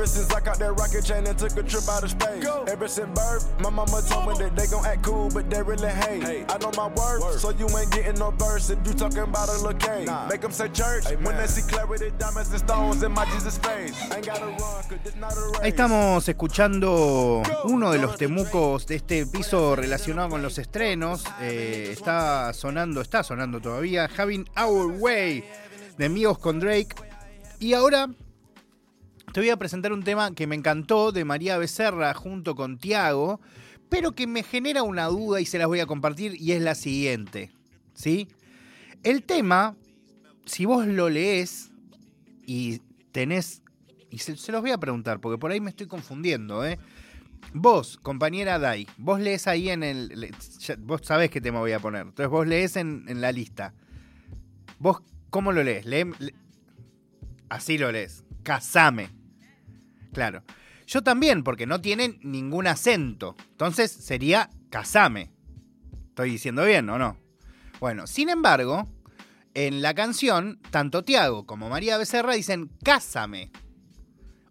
Ever since I caught that rocket chain and took a trip out of space. Go. Ever since birth, my mama told me that they gon' act cool, but they really hate. Hey. I know my worth, Word. so you ain't getting no verse if you talking about a little cake. Nah. Make them say church Amen. when they see clarity, diamonds and stones in my Jesus face. Ain't gotta run, cause this not a race. Ahí estamos escuchando uno de los temucos de este piso relacionado con los estrenos. Eh, está sonando, está sonando todavía. Having Our Way de Amigos con Drake. Y ahora te voy a presentar un tema que me encantó de María Becerra junto con Tiago, pero que me genera una duda y se las voy a compartir y es la siguiente. ¿Sí? El tema, si vos lo lees y tenés. Y se, los voy a preguntar, porque por ahí me estoy confundiendo, ¿eh? Vos, compañera Dai, vos lees ahí en el. vos sabés qué tema voy a poner. Entonces vos lees en, la lista. ¿Vos cómo lo lees? así lo lees. Casame. Claro. Yo también, porque no tienen ningún acento. Entonces sería casame. ¿Estoy diciendo bien o no? Bueno, sin embargo, en la canción, tanto Tiago como María Becerra dicen cásame.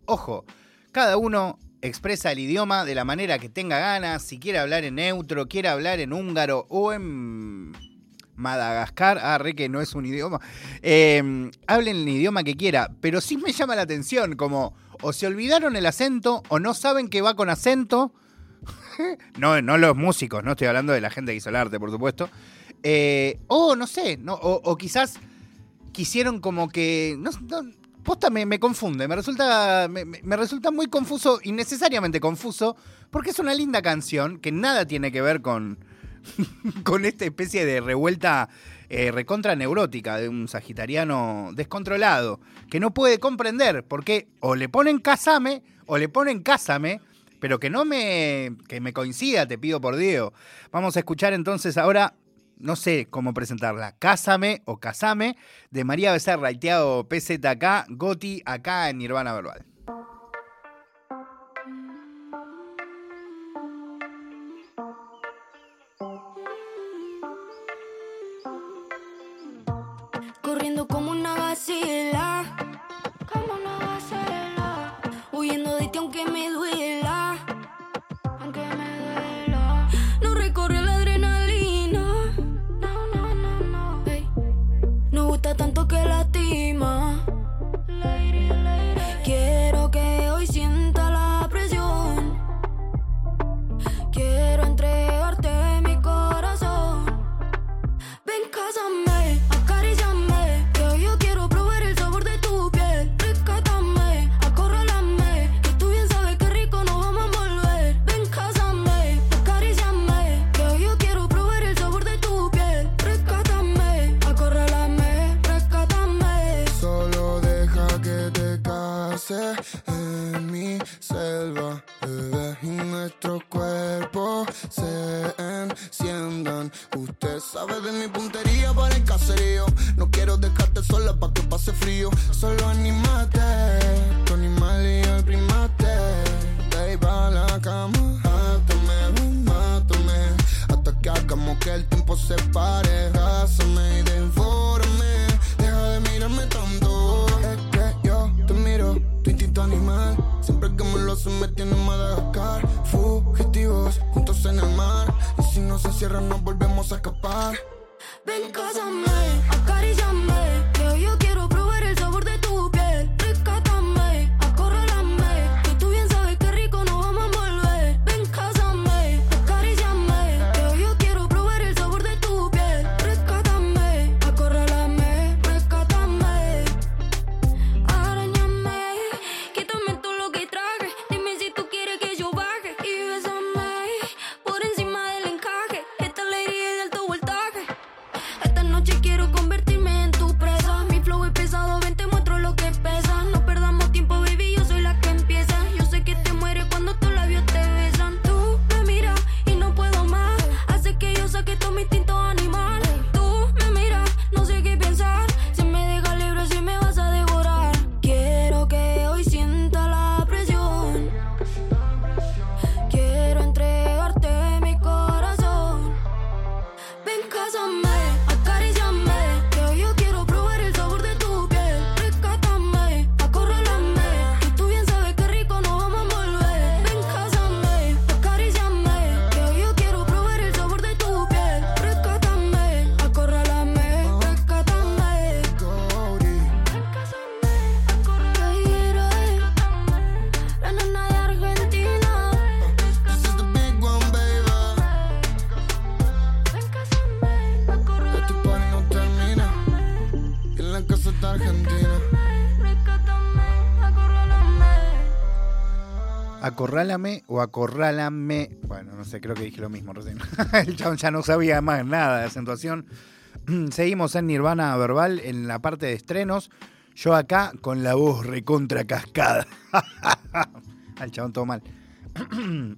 Ojo, cada uno expresa el idioma de la manera que tenga ganas, si quiere hablar en neutro, quiere hablar en húngaro o en Madagascar, ah, re que no es un idioma, eh, hablen el idioma que quiera, pero sí me llama la atención como o se olvidaron el acento o no saben que va con acento. no, no los músicos, no estoy hablando de la gente que hizo el arte, por supuesto. Eh, o no sé, no, o, quizás quisieron como que. No, posta me, confunde, me resulta, me, resulta muy confuso, innecesariamente confuso, porque es una linda canción que nada tiene que ver con, con esta especie de revuelta eh, recontra neurótica de un sagitariano descontrolado, que no puede comprender por qué o le ponen casame o le ponen cásame, pero que no me, que me coincida, te pido por Dios. Vamos a escuchar entonces ahora, no sé cómo presentarla, Cásame o Casame, de María Becerra Tiago PZK, Goti, acá en Nirvana Verbal. verte aunque me duele. Quiero convertirme en tu presa. Acorrálame o acorrálame. Bueno, no sé, creo que dije lo mismo recién. El chabón ya no sabía más nada de acentuación. Seguimos en Nirvana Verbal en la parte de estrenos. Yo acá con la voz recontra cascada. Al chabón todo mal.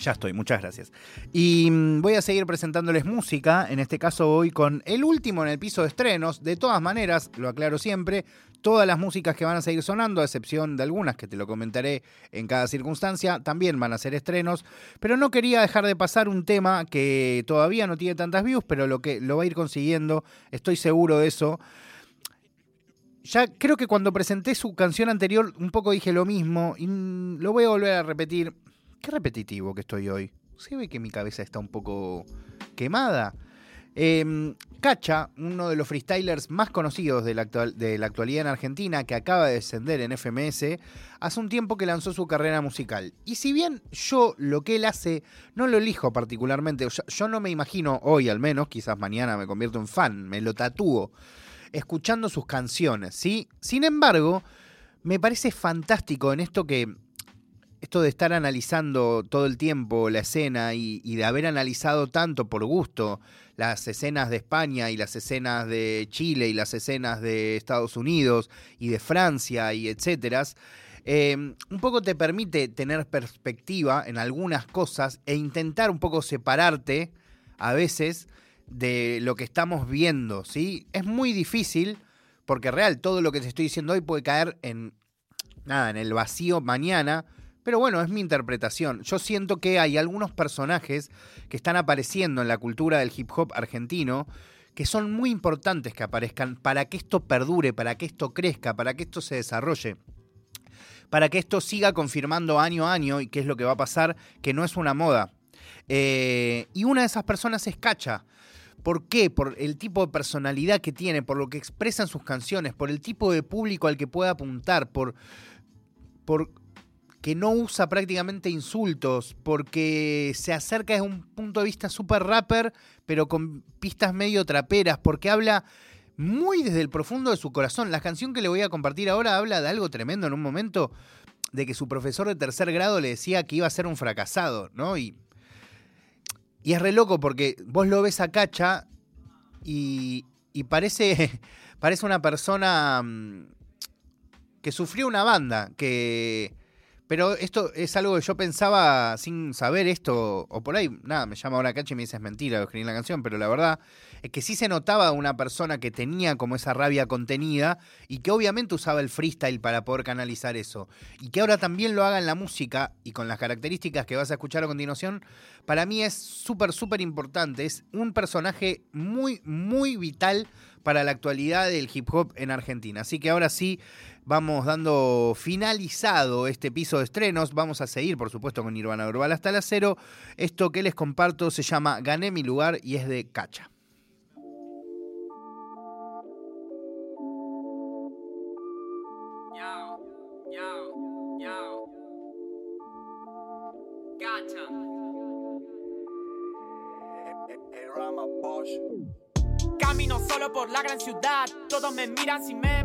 Ya estoy, muchas gracias. Y mm, voy a seguir presentándoles música, en este caso hoy con el último en el piso de estrenos. De todas maneras, lo aclaro siempre, todas las músicas que van a seguir sonando, a excepción de algunas que te lo comentaré en cada circunstancia, también van a ser estrenos. Pero no quería dejar de pasar un tema que todavía no tiene tantas views, pero lo que lo va a ir consiguiendo, estoy seguro de eso. Ya creo que cuando presenté su canción anterior un poco dije lo mismo y lo voy a volver a repetir Qué repetitivo que estoy hoy. Se ve que mi cabeza está un poco quemada. Eh, Cacha, uno de los freestylers más conocidos de la, actualidad en Argentina, que acaba de descender en FMS, hace un tiempo que lanzó su carrera musical. Y si bien yo lo que él hace no lo elijo particularmente, yo, yo no me imagino hoy al menos, quizás mañana me convierto en fan, me lo tatúo, escuchando sus canciones, ¿sí? Sin embargo, me parece fantástico en esto que esto de estar analizando todo el tiempo la escena y, de haber analizado tanto por gusto las escenas de España y las escenas de Chile y las escenas de Estados Unidos y de Francia y etcétera, em, un poco te permite tener perspectiva en algunas cosas e intentar un poco separarte a veces de lo que estamos viendo, ¿sí? Es muy difícil porque real todo lo que te estoy diciendo hoy puede caer en nada, en el vacío mañana pero bueno, es mi interpretación. Yo siento que hay algunos personajes que están apareciendo en la cultura del hip hop argentino que son muy importantes que aparezcan para que esto perdure, para que esto crezca, para que esto se desarrolle. Para que esto siga confirmando año a año y qué es lo que va a pasar, que no es una moda. Eh, y una de esas personas es Cacha. ¿Por qué? Por el tipo de personalidad que tiene, por lo que expresa en sus canciones, por el tipo de público al que puede apuntar, por, por que no usa prácticamente insultos, porque se acerca desde un punto de vista super rapper, pero con pistas medio traperas, porque habla muy desde el profundo de su corazón. La canción que le voy a compartir ahora habla de algo tremendo en un momento, de que su profesor de tercer grado le decía que iba a ser un fracasado, ¿no? Y, y es re loco porque vos lo ves a Cacha y, y parece, parece una persona mm, que sufrió una banda, que pero esto es algo que yo pensaba sin saber esto, o por ahí, nada, me llama ahora Cache y me dice es mentira, lo escribí la canción, pero la verdad es que sí se notaba una persona que tenía como esa rabia contenida y que obviamente usaba el freestyle para poder canalizar eso. Y que ahora también lo haga en la música y con las características que vas a escuchar a continuación, para mí es súper, súper importante. Es un personaje muy, muy vital para la actualidad del hip hop en Argentina. Así que ahora sí vamos dando finalizado este piso de estrenos. Vamos a seguir, por supuesto, con Nirvana Verbal hasta la cero. Esto que les comparto se llama Gané mi lugar y es de Cacha. Camino solo por la gran ciudad, todos me miran sin me.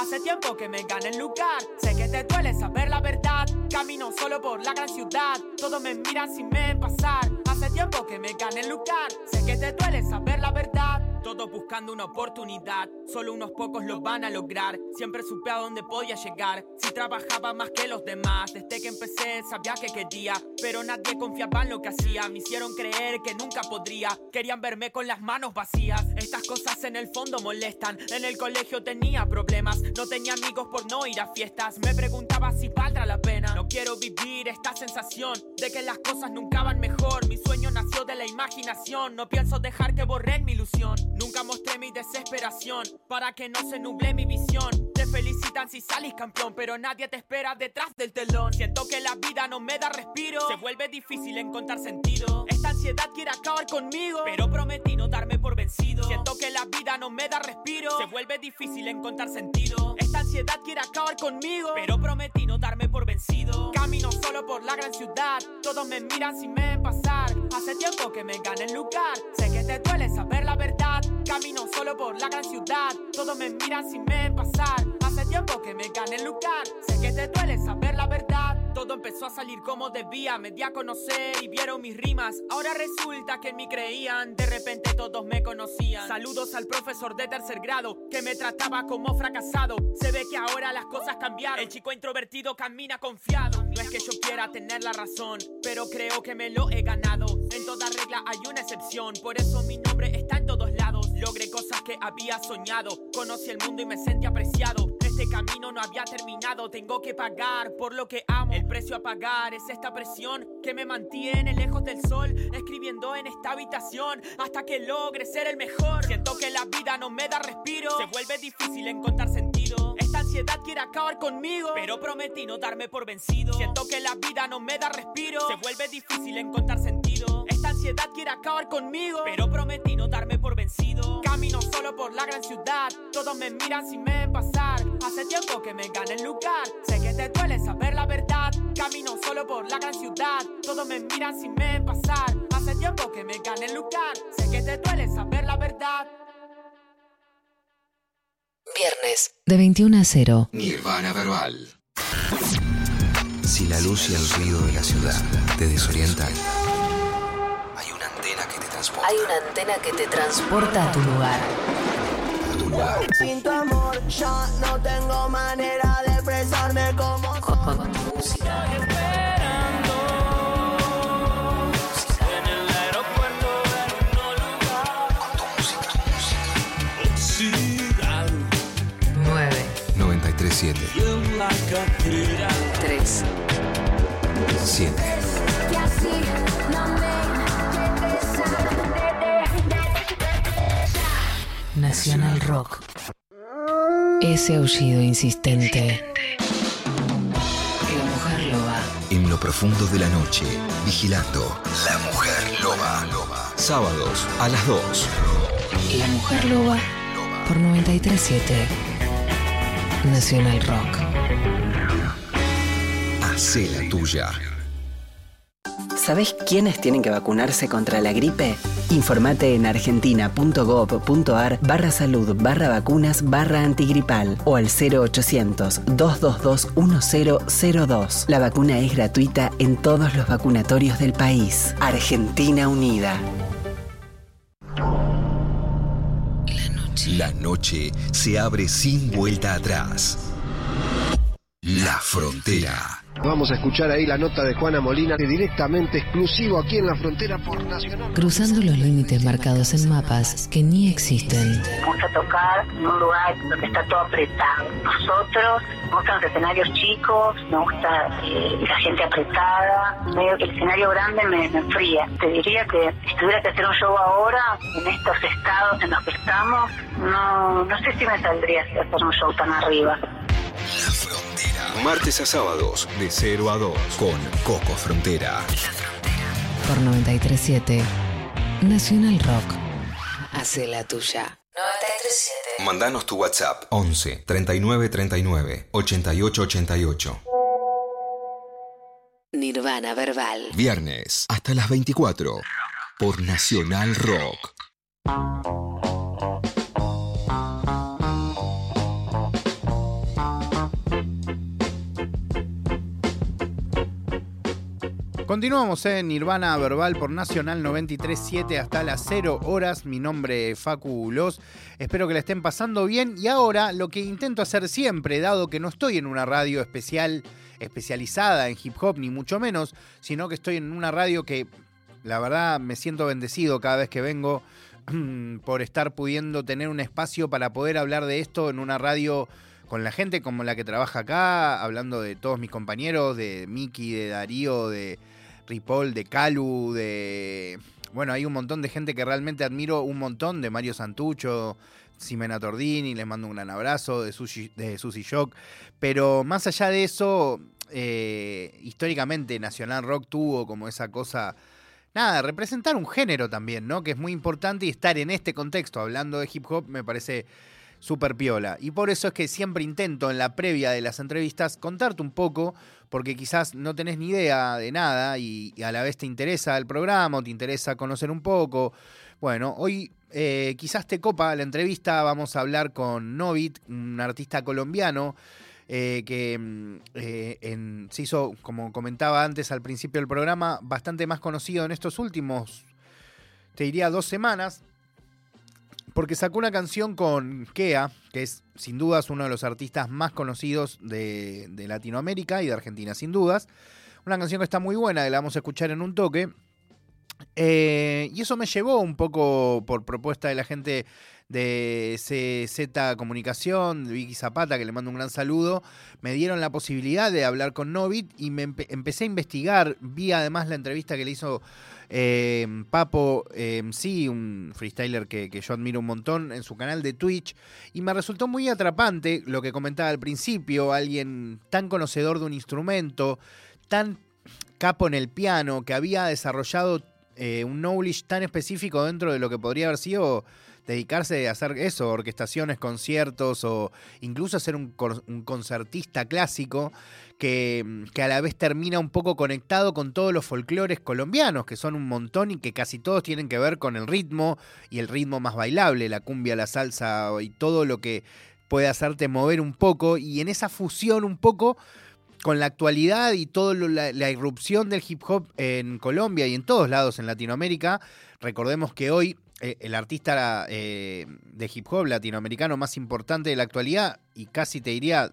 Hace tiempo que me gane el lugar, sé que te duele saber la verdad. Camino solo por la gran ciudad, todos me miran sin me pasar. Hace tiempo que me gane el lugar, sé que te duele saber la verdad. Todos buscando una oportunidad, solo unos pocos lo van a lograr. Siempre supe a dónde podía llegar, si trabajaba más que los demás. Desde que empecé sabía que quería, pero nadie confiaba en lo que hacía. Me hicieron creer que nunca podría, querían verme con las manos vacías. Estas cosas en el fondo molestan. En el colegio tenía problemas, no tenía amigos por no ir a fiestas. Me preguntaba si valdrá la pena. No quiero vivir esta sensación de que las cosas nunca van mejor. Mi sueño nació de la imaginación, no pienso dejar que borren mi ilusión. Nunca mostré mi desesperación para que no se nuble mi visión. Te felicitan si salís campeón, pero nadie te espera detrás del telón. Siento que la vida no me da respiro, se vuelve difícil encontrar sentido. Esta ansiedad quiere acabar conmigo, pero prometí no darme por vencido. Siento que la vida no me da respiro, se vuelve difícil encontrar sentido. Ansiedad quiere acabar conmigo, pero prometí no darme por vencido. Camino solo por la gran ciudad, todos me miran sin me ven pasar. Hace tiempo que me gane el lugar, sé que te duele saber la verdad. Camino solo por la gran ciudad. Todos me miran sin me pasar. Hace tiempo que me gane el lugar. Sé que te duele saber la verdad. Todos empezó a salir como debía. Me di a conocer y vieron mis rimas. Ahora resulta que en mí creían, de repente todos me conocían. Saludos al profesor de tercer grado que me trataba como fracasado. Se ve que ahora las cosas cambiaron. El chico introvertido camina confiado. No es que yo quiera tener la razón, pero creo que me lo he ganado. En toda regla hay una excepción, por eso mi nombre está en todos lados. Logré cosas que había soñado. Conocí el mundo y me sentí apreciado. Este camino no había terminado, tengo que pagar por lo que amo. El precio a pagar es esta presión que me mantiene lejos del sol, escribiendo en esta habitación hasta que logre ser el mejor. Siento que la vida no me da respiro, se vuelve difícil encontrar sentido. Esta ansiedad quiere acabar conmigo, pero prometí no darme por vencido. Siento que la vida no me da respiro, se vuelve difícil encontrar sentido. Esta ansiedad quiere acabar conmigo, pero prometí no darme por vencido. Camino solo por la gran ciudad, todos me miran sin me pasar. Hace tiempo que me gana el lugar, sé que te duele saber la verdad. Camino solo por la gran ciudad, todos me miran sin me ven pasar. Hace tiempo que me gana el lugar, sé que te duele saber la verdad. Viernes, de 21 a 0. Nirvana Verbal. Si la luz y el ruido de la ciudad te desorientan, hay una antena que te transporta Hay una antena que te transporta a tu lugar. Tu lugar. Sin tu amor ya no tengo manera de expresarme como Con, con tu Nacional Rock. Ese aullido insistente. La mujer loba. En lo profundo de la noche, vigilando La Mujer Loba. Sábados a las 2. La mujer loba por 937. Nacional Rock. Hacé la tuya. ¿Sabés quiénes tienen que vacunarse contra la gripe? Informate en argentina.gov.ar barra salud barra vacunas barra antigripal o al 0800-222-1002. La vacuna es gratuita en todos los vacunatorios del país. Argentina Unida. La noche se abre sin vuelta atrás. La frontera. Vamos a escuchar ahí la nota de Juana Molina, que directamente exclusivo aquí en la frontera por Nacional. Cruzando los límites marcados en mapas que ni existen. Me gusta tocar en un lugar donde está todo apretado. Nosotros, me gustan los escenarios chicos, me gusta eh, la gente apretada. Medio que el escenario grande me, me enfría. Te diría que si tuviera que hacer un show ahora, en estos estados en los que estamos, no, no sé si me saldría hacer un show tan arriba. La frontera. Martes a sábados, de 0 a 2, con Coco Frontera. Por 937. Nacional Rock. Hace la tuya. 937. Mandanos tu WhatsApp 11 39 39 88 88. Nirvana Verbal. Viernes hasta las 24 por Nacional Rock. Continuamos en Nirvana Verbal por Nacional 937 hasta las 0 horas. Mi nombre es Facu Los. Espero que la estén pasando bien. Y ahora lo que intento hacer siempre, dado que no estoy en una radio especial, especializada en hip hop, ni mucho menos, sino que estoy en una radio que la verdad me siento bendecido cada vez que vengo por estar pudiendo tener un espacio para poder hablar de esto en una radio con la gente como la que trabaja acá, hablando de todos mis compañeros, de Miki, de Darío, de Ripoll, de Calu, de... Bueno, hay un montón de gente que realmente admiro, un montón, de Mario Santucho, Simena Tordini, les mando un gran abrazo, de Sushi, de Shock. Pero más allá de eso, eh, históricamente Nacional Rock tuvo como esa cosa nada, representar un género también, ¿no? Que es muy importante y estar en este contexto hablando de hip hop me parece súper piola. Y por eso es que siempre intento en la previa de las entrevistas contarte un poco, porque quizás no tenés ni idea de nada y, y a la vez te interesa el programa o te interesa conocer un poco. Bueno, hoy eh, quizás te copa la entrevista, vamos a hablar con Novit, un artista colombiano. eh, que mm, eh, en se hizo, como comentaba antes al principio del programa, bastante más conocido en estos últimos, te diría, dos semanas, porque sacó una canción con Kea, que es sin dudas uno de los artistas más conocidos de, de Latinoamérica y de Argentina, sin dudas. Una canción que está muy buena, que la vamos a escuchar en un toque. Eh, y eso me llevó un poco por propuesta de la gente de CZ Comunicación, de Vicky Zapata, que le mando un gran saludo, me dieron la posibilidad de hablar con Novit y me empe- empecé a investigar. Vi además la entrevista que le hizo eh, Papo eh, sí, un freestyler que, que yo admiro un montón en su canal de Twitch. Y me resultó muy atrapante lo que comentaba al principio, alguien tan conocedor de un instrumento, tan capo en el piano, que había desarrollado eh, un knowledge tan específico dentro de lo que podría haber sido dedicarse a hacer eso, orquestaciones, conciertos o incluso ser un, un concertista clásico que, que a la vez termina un poco conectado con todos los folclores colombianos, que son un montón y que casi todos tienen que ver con el ritmo y el ritmo más bailable, la cumbia, la salsa y todo lo que puede hacerte mover un poco. Y en esa fusión un poco con la actualidad y toda la, la irrupción del hip hop en Colombia y en todos lados en Latinoamérica, recordemos que hoy el artista eh, de hip hop latinoamericano más importante de la actualidad y casi te diría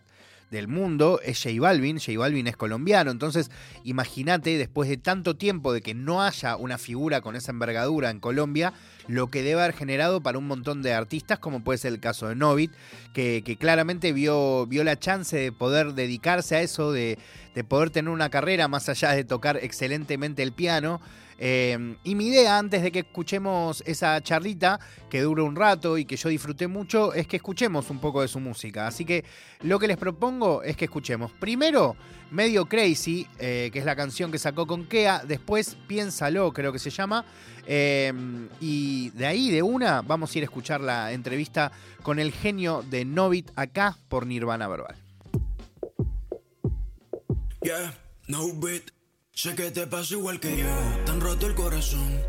del mundo es J Balvin. J Balvin es colombiano, entonces imagínate después de tanto tiempo de que no haya una figura con esa envergadura en Colombia, lo que debe haber generado para un montón de artistas, como puede ser el caso de Novit, que, que claramente vio, vio la chance de poder dedicarse a eso, de, de poder tener una carrera más allá de tocar excelentemente el piano. Eh, y mi idea, antes de que escuchemos esa charlita, que dura un rato y que yo disfruté mucho, es que escuchemos un poco de su música. Así que lo que les propongo es que escuchemos primero Medio Crazy, eh, que es la canción que sacó con Kea, después Piénsalo, creo que se llama. Eh, y de ahí, de una, vamos a ir a escuchar la entrevista con el genio de Novit acá por Nirvana Verbal. Yeah, no beat. Sé que te pasa igual que yo. Tan roto el corazón.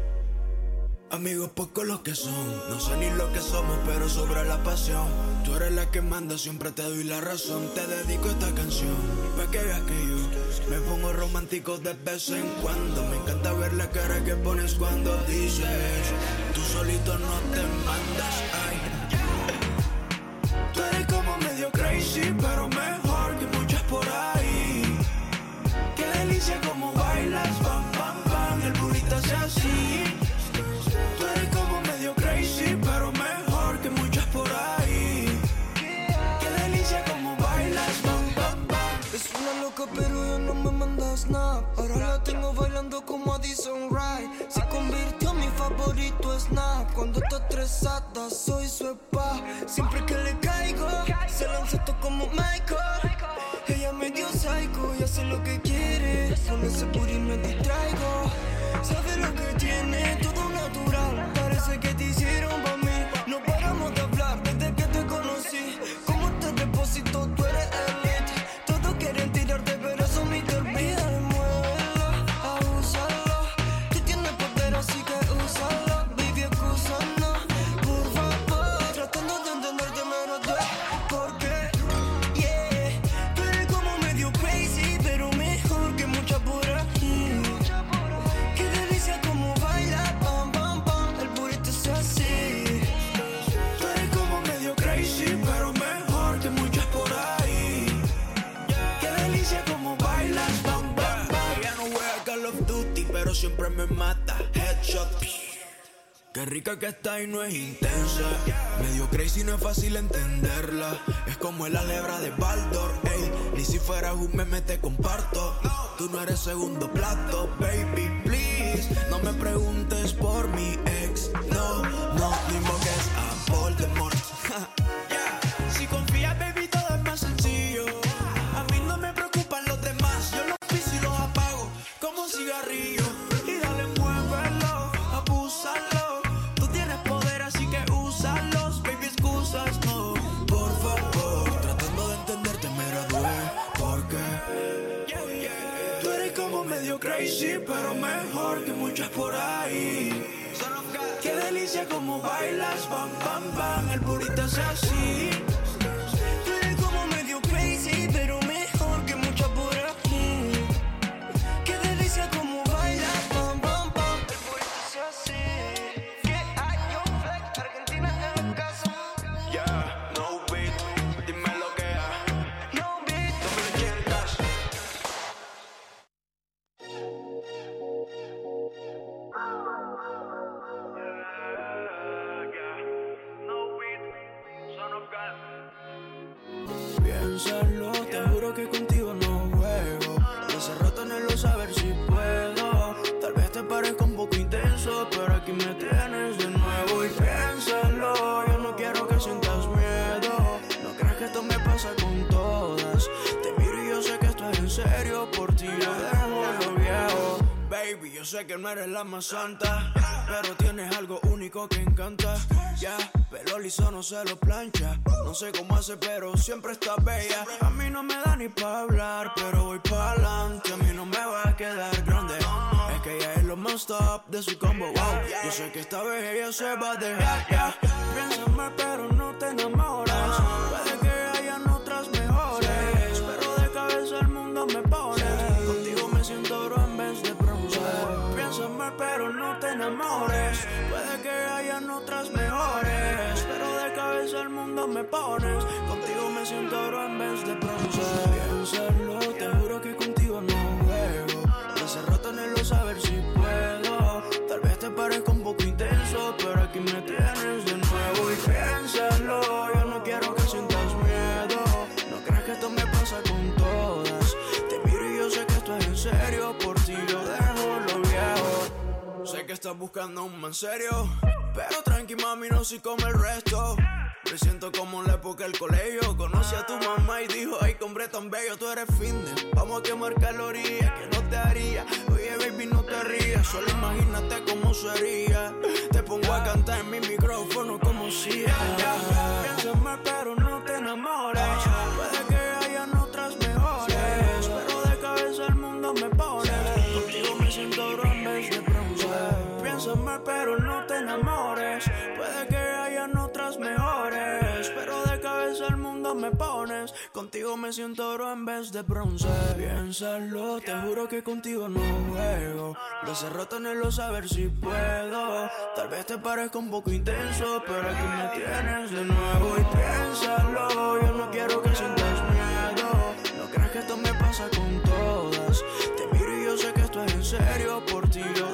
Amigos pocos los que son. No sé ni lo que somos, pero sobra la pasión. Tú eres la que manda, siempre te doy la razón. Te dedico esta canción. Pa' que veas que yo me pongo romántico de vez en cuando. Me encanta ver la cara que pones cuando dices. Tú solito no te mandas. Ahora la tengo bailando como Addison Wright Se convirtió en mi favorito snap. Cuando está estresada soy su spa. Siempre que le caigo Se lanza esto como Michael. Ella me dio psycho y hace lo que quiere Que está y no es intensa. Medio crazy, no es fácil entenderla. Es como el alebra de Baldor, ey. Ni si fuera un meme te comparto. Tú no eres segundo plato, baby, please. No me preguntes por mi ex. No, no, ni invoques a Voldemort. Si confías, baby, todo es más sencillo. A mí no me preocupan los demás. Yo los piso y los apago como un cigarrillo. Crazy, pero mejor que muchas por ahí. Qué delicia como bailas, bam, bam, bam, el burrito es así. Sé que no eres la más santa, pero tienes algo único que encanta. Ya, pelo liso no se lo plancha. No sé cómo hace, pero siempre está bella. A mí no me da ni pa' hablar, pero voy pa' adelante. A mí no me va a quedar grande. Es que ella es lo más top de su combo. Wow, yo sé que esta vez ella se va a dejar. Ya, piénsame, pero no te que Puede que hayan otras mejores, pero de cabeza el mundo me pones. Contigo me siento oro en vez de bronce. Piénsalo, te juro que contigo no juego. Hace rato anhelo saber si puedo. Tal vez te parezca un poco estás buscando un man serio. Pero tranqui, mami, no soy como el resto. Me siento como en la época del colegio. Conocí a tu mamá y dijo: Ay, hombre tan bello, tú eres de. Vamos a quemar calorías, que no te haría. Oye, baby, no te rías. Solo imagínate cómo sería. Te pongo a cantar en mi micrófono como si. Piénsame, enamores. Puede que hayan otras mejores. Pero de cabeza el mundo me pones. Contigo me siento oro en vez de bronce. Piénsalo, te juro que contigo no juego. Hace rato anhelo saber si puedo. Tal vez te parezca un poco intenso, pero aquí me tienes de nuevo. Y piénsalo, yo no quiero que sientas miedo. No creas que esto me pasa con todas. Te miro y yo sé que esto es en serio. Por ti yo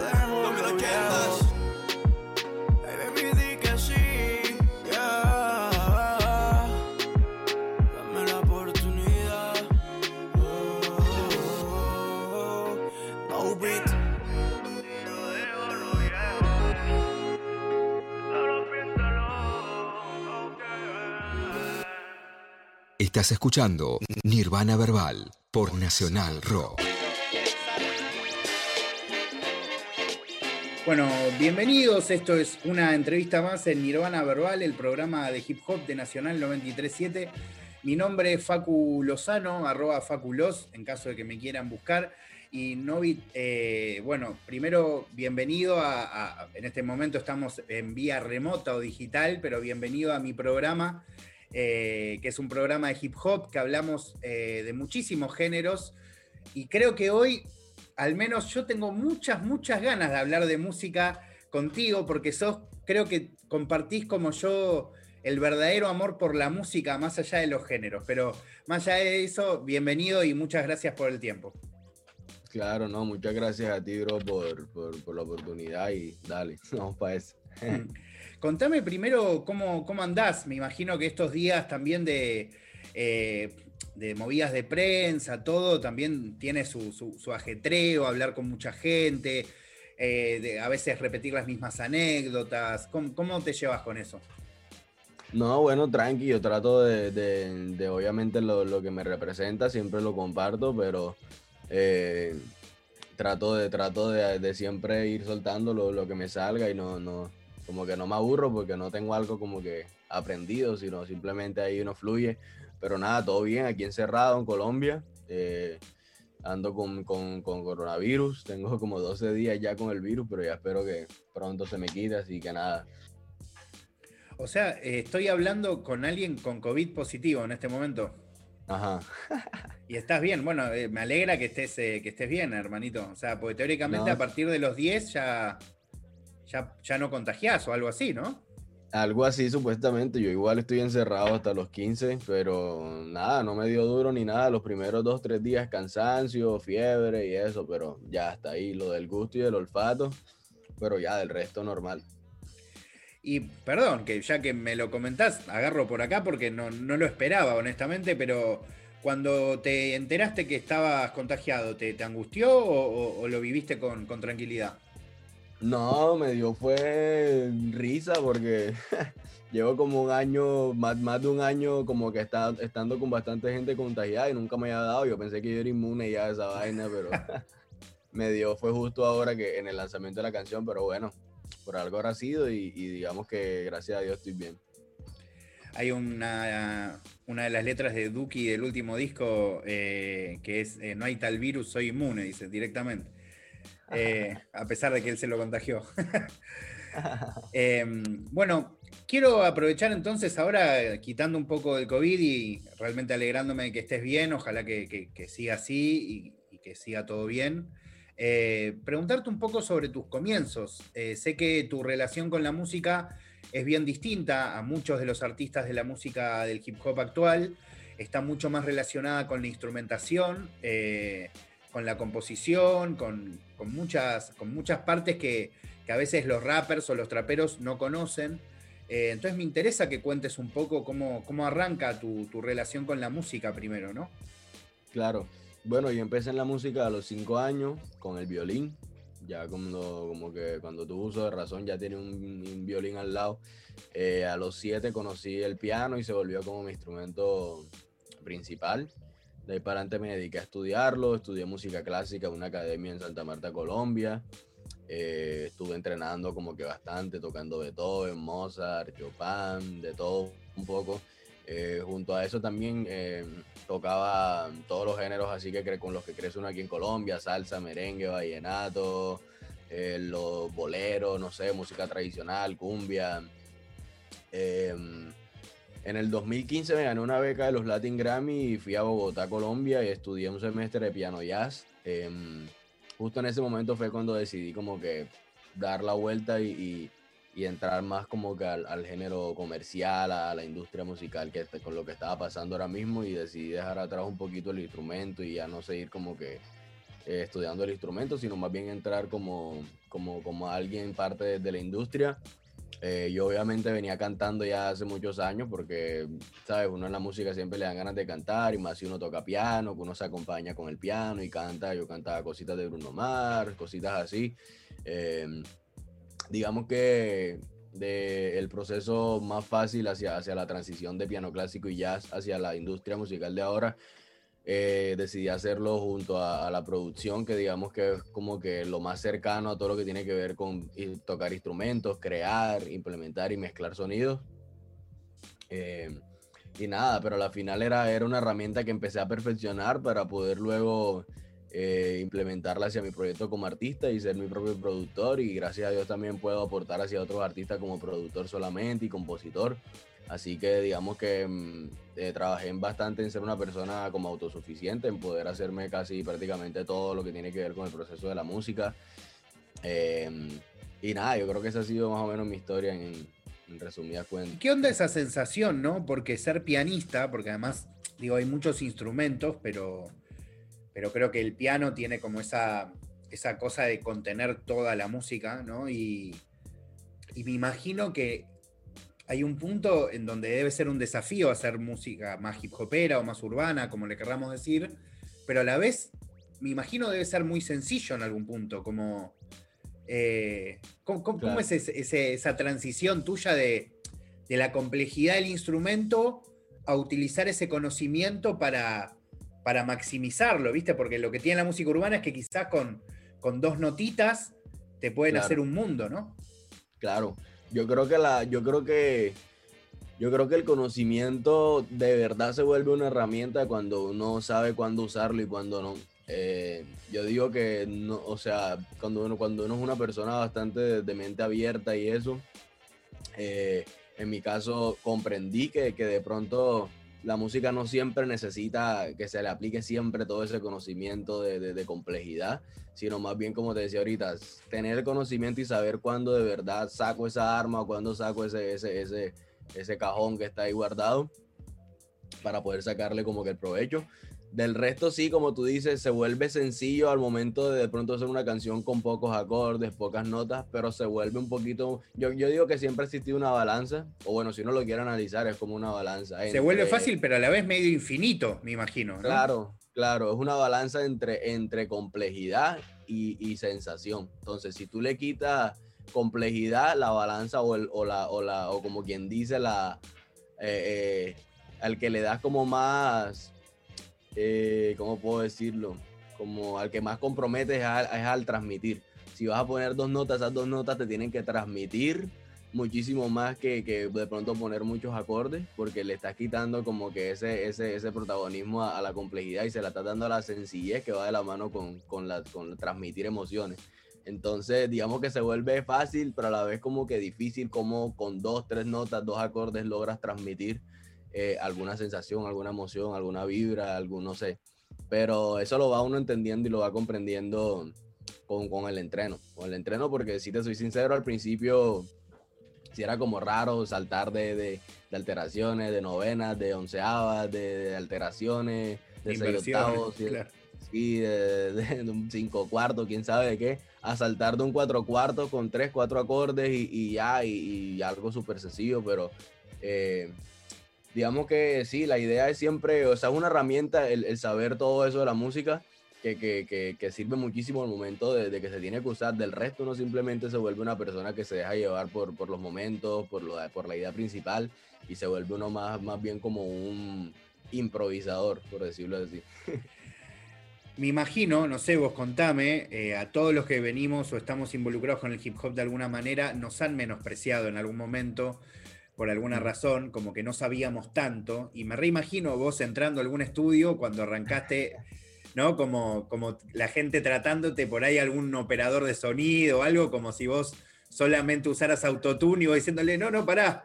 Estás escuchando Nirvana Verbal por Nacional Rock. Bueno, bienvenidos. Esto es una entrevista más en Nirvana Verbal, el programa de hip hop de Nacional 937. Mi nombre es Facu Lozano, arroba Faculos, en caso de que me quieran buscar. Y Novit, eh, bueno, primero bienvenido a, a- en este momento estamos en vía remota o digital, pero bienvenido a mi programa, eh, que es un programa de hip hop, que hablamos eh, de muchísimos géneros. Y creo que hoy al menos yo tengo muchas, muchas ganas de hablar de música contigo, porque sos, creo que compartís como yo el verdadero amor por la música, más allá de los géneros. Pero más allá de eso, bienvenido y muchas gracias por el tiempo. Claro, no, muchas gracias a ti, bro, por, por, por la oportunidad y dale, vamos para eso. Contame primero cómo, cómo andás. Me imagino que estos días también de, eh, de movidas de prensa, todo también tiene su, su- ajetreo, hablar con mucha gente, eh, de- a veces repetir las mismas anécdotas. ¿Cómo, cómo te llevas con eso? No, bueno, tranqui, yo trato de, obviamente lo, lo que me representa, siempre lo comparto, pero eh, trato de, trato de siempre ir soltando lo, lo que me salga y no, no, como que no me aburro porque no tengo algo como que aprendido, sino simplemente ahí uno fluye. Pero nada, todo bien, aquí encerrado en Colombia. eh, ando con, con- con coronavirus, tengo como 12 días ya con el virus, pero ya espero que pronto se me quite, así que nada, O sea, eh, estoy hablando con alguien con COVID positivo en este momento. Ajá. Y estás bien. Bueno, eh, me alegra que estés, eh, que estés bien, hermanito. O sea, porque teóricamente No. a partir de los 10 ya, ya, ya no contagiás o algo así, ¿no? Algo así supuestamente, yo igual estoy encerrado hasta los 15, pero nada, no me dio duro ni nada, los primeros dos, tres días cansancio, fiebre y eso, pero ya hasta ahí, lo del gusto y del olfato, pero ya del resto normal. Y perdón, que ya que me lo comentás, agarro por acá porque no, no lo esperaba, honestamente, pero cuando te enteraste que estabas contagiado, ¿te, te angustió o, o- o lo viviste con, con tranquilidad? No, me dio fue risa porque llevo como un año, más, más de un año como que está, estando con bastante gente contagiada y nunca me había dado. Yo pensé que yo era inmune ya de esa vaina, pero me dio, fue justo ahora que en el lanzamiento de la canción, pero bueno, por algo habrá sido y, digamos que gracias a Dios estoy bien. Hay una, una de las letras de Duki del último disco eh, que es eh, No hay tal virus, soy inmune, dice directamente. Eh, a pesar de que él se lo contagió. Eh, bueno, quiero aprovechar entonces ahora, quitando un poco del COVID y realmente alegrándome de que estés bien, ojalá que, que- que siga así y, y que siga todo bien. eh, preguntarte un poco sobre tus comienzos. Eh, sé que tu relación con la música es bien distinta a muchos de los artistas de la música del hip hop actual. Está mucho más relacionada con la instrumentación, con la composición, con, con muchas, con muchas partes que, que a veces los rappers o los traperos no conocen. Eh, entonces me interesa que cuentes un poco cómo, cómo arranca tu, tu relación con la música primero, ¿no? Claro. Bueno, yo empecé en la música a los cinco años con el violín. Ya cuando, como que cuando tuve uso de razón ya un, un violín al lado. Eh, a los siete conocí el piano y se volvió como mi instrumento principal. De ahí para adelante me dediqué a estudiarlo. Estudié música clásica en una academia en Santa Marta, Colombia. Eh, estuve entrenando como que bastante, tocando Beethoven, Mozart, Chopin, de todo un poco. Eh, junto a eso también eh, tocaba todos los géneros así que con los que crece uno aquí en Colombia, salsa, merengue, vallenato, los boleros, no sé, música tradicional, cumbia. En el 2015 me gané una beca de los Latin Grammy y fui a Bogotá, Colombia y estudié un semestre de piano jazz. Em, justo en ese momento fue cuando decidí como que dar la vuelta y, entrar más como que al, género comercial, a la industria musical, que este- con lo que estaba pasando ahora mismo y decidí dejar atrás un poquito el instrumento y ya no seguir como que eh, estudiando el instrumento, sino más bien entrar como, como, como alguien parte de la industria. Eh, yo obviamente venía cantando ya hace muchos años porque, ¿sabes? Uno en la música siempre le dan ganas de cantar y más si uno toca piano, que uno se acompaña con el piano y canta. Yo cantaba cositas de Bruno Mars, cositas así. Eh, digamos que de el proceso más fácil hacia, hacia la transición de piano clásico y jazz hacia la industria musical de ahora, eh, decidí hacerlo junto a, la producción, que digamos que es como que lo más cercano a todo lo que tiene que ver con tocar instrumentos, crear, implementar y mezclar sonidos. Eh, y nada, pero al final era, era una herramienta que empecé a perfeccionar para poder luego eh, implementarla hacia mi proyecto como artista y ser mi propio productor y gracias a Dios también puedo aportar hacia otros artistas como productor solamente y compositor. Así que digamos que mm, eh, trabajé bastante en ser una persona como autosuficiente, en poder hacerme casi prácticamente todo lo que tiene que ver con el proceso de la música. Em, y nada, yo creo que esa ha sido más o menos mi historia en, en resumidas cuentas. ¿Qué onda esa sensación, no? Porque ser pianista, porque además, digo, hay muchos instrumentos, pero, pero creo que el piano tiene como esa, esa cosa de contener toda la música, ¿no? Y me imagino que hay un punto en donde debe ser un desafío hacer música más hip hopera o más urbana, como le querramos decir, pero a la vez me imagino debe ser muy sencillo en algún punto, como... eh, ¿cómo, cómo- cómo Claro. es ese- ese- esa transición tuya de, de la complejidad del instrumento a utilizar ese conocimiento para, para maximizarlo, ¿viste? Porque lo que tiene la música urbana es que quizás con, con dos notitas te pueden Claro. hacer un mundo, ¿no? Claro, yo creo que la, yo creo que, yo creo que el conocimiento de verdad se vuelve una herramienta cuando uno sabe cuándo usarlo y cuándo no. Eh, yo digo que no, o sea, cuando uno, cuando uno es una persona bastante de, mente abierta y eso, eh, en mi caso comprendí que, que de pronto la música no siempre necesita que se le aplique siempre todo ese conocimiento de, de- de complejidad, sino más bien, como te decía ahorita, tener conocimiento y saber cuándo de verdad saco esa arma cuándo saco ese, ese, ese, ese cajón que está ahí guardado para poder sacarle como que el provecho. Del resto, sí, como tú dices, se vuelve sencillo al momento de de pronto hacer una canción con pocos acordes, pocas notas, pero se vuelve un poquito. Yo, yo digo que siempre ha existido una balanza, o bueno, si uno lo quiere analizar, es como una balanza. Se vuelve fácil, pero a la vez medio infinito, me imagino. ¿no? Claro, claro, es una balanza entre, entre complejidad y, y sensación. Entonces, si tú le quitas complejidad, la balanza o, el, o, la, o, la, o como quien dice, la, eh, eh, al que le das como más eh, ¿cómo puedo decirlo? Como al que más comprometes es al, es al transmitir. Si vas a poner dos notas, esas dos notas te tienen que transmitir muchísimo más que, que, de pronto poner muchos acordes, porque le estás quitando como que ese, ese, ese protagonismo a, a, la complejidad y se la estás dando a la sencillez que va de la mano con, con, la, con transmitir emociones. Entonces, digamos que se vuelve fácil, pero a la vez como que difícil, como con dos, tres notas, dos acordes logras transmitir eh, alguna sensación, alguna emoción, alguna vibra, algún, no sé. Pero eso lo va uno entendiendo y lo va comprendiendo con, con el entreno. Con el entreno, porque si te soy sincero, al principio si era como raro saltar de, de, de alteraciones, de novenas, de onceavas, de, de alteraciones, de seis octavos, claro. sí, de, de, un cinco cuartos, quién sabe de qué, a saltar de un cuatro cuartos con tres, cuatro acordes y, y ya, y, y, algo súper sencillo, pero eh, digamos que sí, la idea es siempre, o sea, es una herramienta el, saber todo eso de la música. Que, que, que, sirve muchísimo al momento de, de, que se tiene que usar. Del resto, uno simplemente se vuelve una persona que se deja llevar por, por los momentos, por, lo, por la idea principal y se vuelve uno más, más bien como un improvisador, por decirlo así. Me imagino, no sé, vos contame, eh, a todos los que venimos o estamos involucrados con el hip hop de alguna manera, nos han menospreciado en algún momento por alguna razón, como que no sabíamos tanto, y me reimagino vos entrando a algún estudio cuando arrancaste, ¿no? Como, como la gente tratándote por ahí algún operador de sonido o algo, como si vos solamente usaras autotune y vos diciéndole, no, no, pará,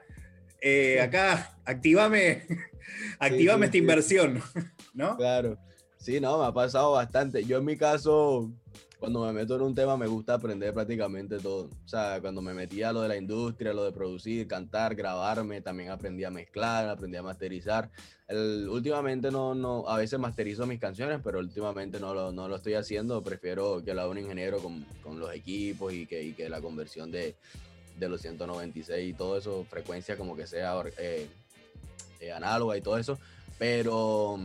eh, acá, activame, activame sí, sí, esta inversión, ¿no? Claro, sí, no, me ha pasado bastante. Yo en mi caso, cuando me meto en un tema me gusta aprender prácticamente todo. O sea, cuando me metí a lo de la industria, lo de producir, cantar, grabarme, también aprendí a mezclar, aprendí a masterizar. El, últimamente no, no, a veces masterizo mis canciones, pero últimamente no lo, no lo estoy haciendo. Prefiero que lo haga un ingeniero con, con los equipos y que, y que la conversión de, de los 196 y todo eso, frecuencia como que sea eh, eh, análoga y todo eso. Pero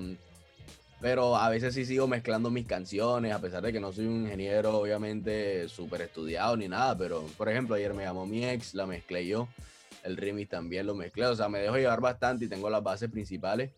pero a veces sí sigo mezclando mis canciones, a pesar de que no soy un ingeniero, obviamente, súper estudiado ni nada, pero por ejemplo, ayer me llamó mi ex, la mezclé yo, el remix también lo mezclé, o sea, me dejo llevar bastante y tengo las bases principales,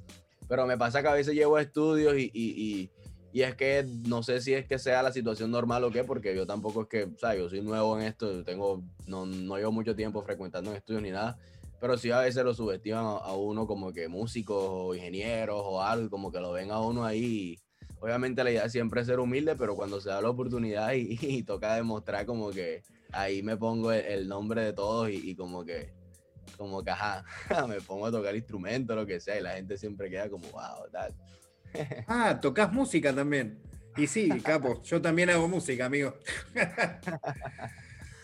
pero me pasa que a veces llevo estudios y, y, y, y es que no sé si es que sea la situación normal o qué, porque yo tampoco es que, o sea, yo soy nuevo en esto, tengo, no, no llevo mucho tiempo frecuentando en estudios ni nada, pero sí a veces lo subestiman a, a, uno como que músicos o ingenieros o algo, como que lo ven a uno ahí. Obviamente la idea siempre es ser humilde, pero cuando se da la oportunidad y, y toca demostrar como que ahí me pongo el, el nombre de todos y, y, como que, como que, ajá, me pongo a tocar instrumentos, lo que sea, y la gente siempre queda como, wow, tal. ah, tocas música también. Y sí, capo, yo también hago música, amigo.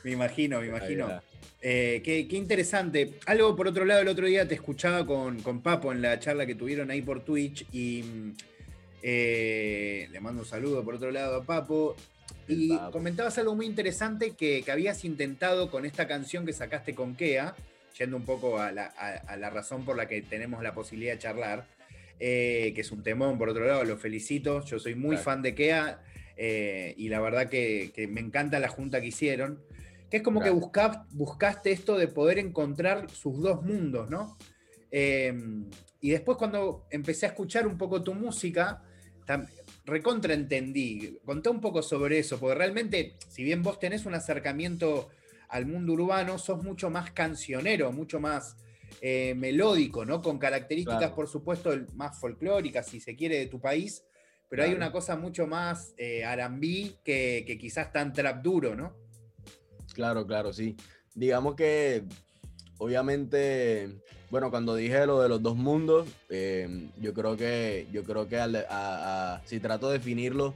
me imagino, me imagino. Eh, qué, qué, interesante. Algo por otro lado, el otro día te escuchaba con, con Papo en la charla que tuvieron ahí por Twitch y eh, le mando un saludo por otro lado a Papo. Y Papo. comentabas algo muy interesante que, que, habías intentado con esta canción que sacaste con Kea, yendo un poco a la, a, a la razón por la que tenemos la posibilidad de charlar, eh, que es un temón, por otro lado, lo felicito. Yo soy muy claro. fan de Kea y la verdad que, que me encanta la junta que hicieron que es como claro. que buscaste esto de poder encontrar sus dos mundos, ¿no? Eh, y después cuando empecé a escuchar un poco tu música, recontra entendí, conté un poco sobre eso, porque realmente, si bien vos tenés un acercamiento al mundo urbano, sos mucho más cancionero, mucho más eh, melódico, ¿no? Con características, claro. por supuesto, más folclóricas, si se quiere, de tu país, pero claro. hay una cosa mucho más eh, arambí que, que quizás tan trap duro, ¿no? Claro, claro, sí. Digamos que, obviamente, bueno, cuando dije lo de los dos mundos, eh, yo creo que, yo creo que si trato de definirlo,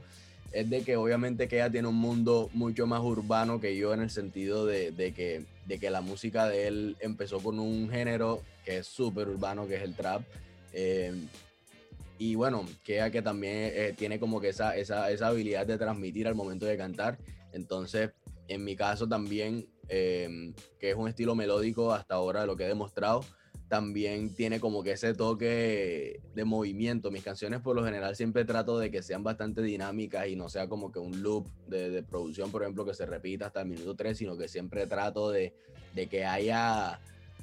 es de que obviamente que tiene un mundo mucho más urbano que yo en el sentido de, que, de que la música de él empezó con un género que es súper urbano, que es el trap. Eh, y bueno, queda que también eh, tiene como que esa, esa, esa habilidad de transmitir al momento de cantar. Entonces, en mi caso también, em, que es un estilo melódico hasta ahora, lo que he demostrado, también tiene como que ese toque de movimiento. Mis canciones por lo general siempre trato de que sean bastante dinámicas y no sea como que un loop de, producción, por ejemplo, que se repita hasta el minuto 3, sino que siempre trato de que haya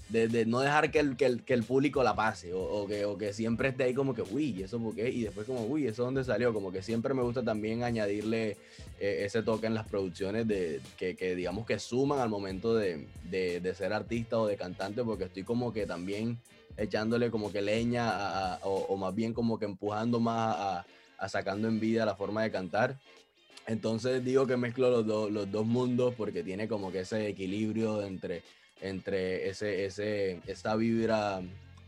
de, no dejar que el, que el, que el público la pase o, que, o que siempre esté ahí como que, uy, ¿y eso por qué? Y después como, uy, ¿eso dónde salió? Como que siempre me gusta también añadirle eh, ese toque en las producciones de, que, que digamos que suman al momento de, de, ser artista o de cantante porque estoy como que también echándole como que leña o, más bien como que empujando más a, a, sacando en vida la forma de cantar. Entonces digo que mezclo los, los dos mundos porque tiene como que ese equilibrio entre entre ese, ese, esa vibra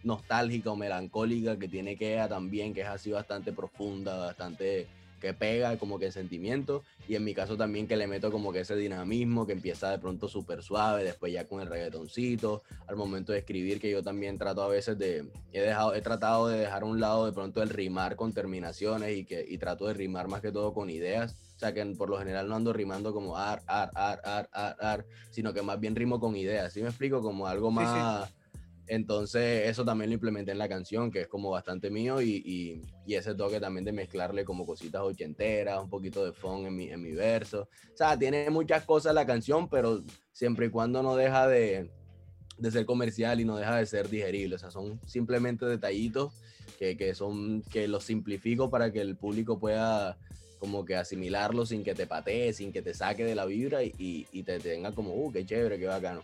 nostálgica o melancólica que tiene Kea también, que es así bastante profunda, bastante que pega como que sentimiento y en mi caso también que le meto como que ese dinamismo que empieza de pronto súper suave, después ya con el reggaetoncito, al momento de escribir que yo también trato a veces de, he, dejado, he tratado de dejar a un lado de pronto el rimar con terminaciones y, que, y trato de rimar más que todo con ideas sea, que por lo general no ando rimando como ar, ar, ar, ar, ar, ar, sino que más bien rimo con ideas. ¿Sí me explico? Como algo más... Entonces, eso también lo implementé en la canción, que es como bastante mío, y, y, y, ese toque también de mezclarle como cositas ochenteras, un poquito de funk en mi, en mi verso. O sea, tiene muchas cosas la canción, pero siempre y cuando no deja de, de ser comercial y no deja de ser digerible. O sea, son simplemente detallitos que, que son, que los simplifico para que el público pueda como que asimilarlo sin que te patee, sin que te saque de la vibra y, y, te tenga como, uh, qué chévere, qué bacano.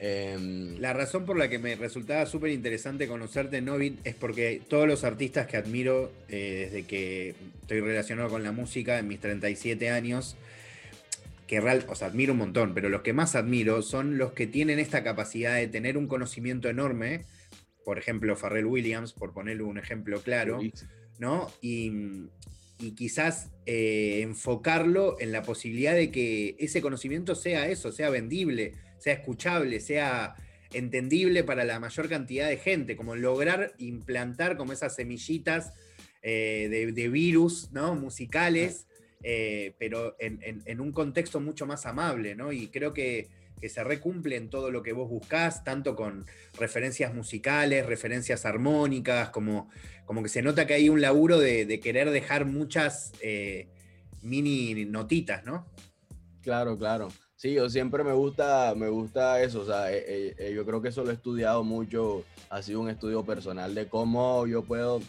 Eh, la razón por la que me resultaba súper interesante conocerte, Novit, es porque todos los artistas que admiro eh, desde que estoy relacionado con la música en mis 37 años, que real, o sea, admiro un montón, pero los que más admiro son los que tienen esta capacidad de tener un conocimiento enorme, por ejemplo, Pharrell Williams, por ponerle un ejemplo claro, ¿no? Y, y quizás eh, enfocarlo en la posibilidad de que ese conocimiento sea eso, sea vendible, sea escuchable, sea entendible para la mayor cantidad de gente, como lograr implantar como esas semillitas eh, de, de, virus ¿no? musicales, eh, pero en, en, en, un contexto mucho más amable, ¿no? Y creo que que se recumple en todo lo que vos buscás, tanto con referencias musicales, referencias armónicas, como, como que se nota que hay un laburo de, querer dejar muchas eh, mini notitas, ¿no? Claro, claro. Sí, yo siempre me gusta, me gusta eso, o sea, eh, eh, yo creo que eso lo he estudiado mucho, ha sido un estudio personal de cómo yo puedo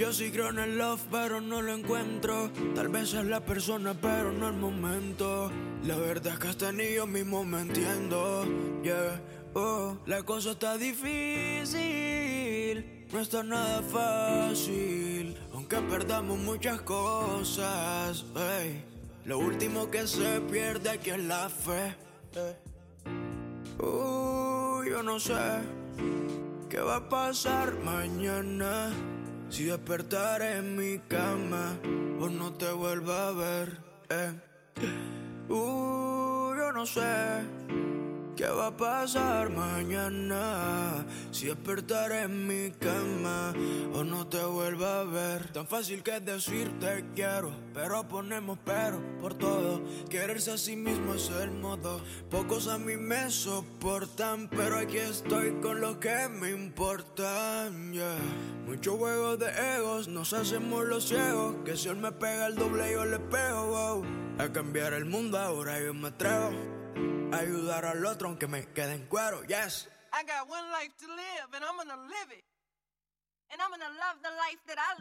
yo sí creo en el love, pero no lo encuentro. Tal vez es la persona, pero no el momento. La verdad es que hasta ni yo mismo me entiendo. Yeah, oh, la cosa está difícil. No está nada fácil. Aunque perdamos muchas cosas. Hey, lo último que se pierde aquí es la fe. Uh, yo no sé qué va a pasar mañana. Si despertar en mi cama o no te vuelva a ver, eh. Uh, yo no sé qué va a pasar mañana. Si despertar en mi cama o no te vuelva a ver. Tan fácil que es decir te quiero, pero ponemos pero por todo. Quererse a sí mismo es el modo. Pocos a mí me soportan, pero aquí estoy con lo que me importan. Yeah. Mucho juego de egos, nos hacemos los ciegos. Que si él me pega el doble, yo le pego. Wow. A cambiar el mundo ahora yo me atrevo. Ayudar al otro aunque me quede en cuero. Yes. I got one life to live and I'm gonna live it. And I'm gonna love the life that I live.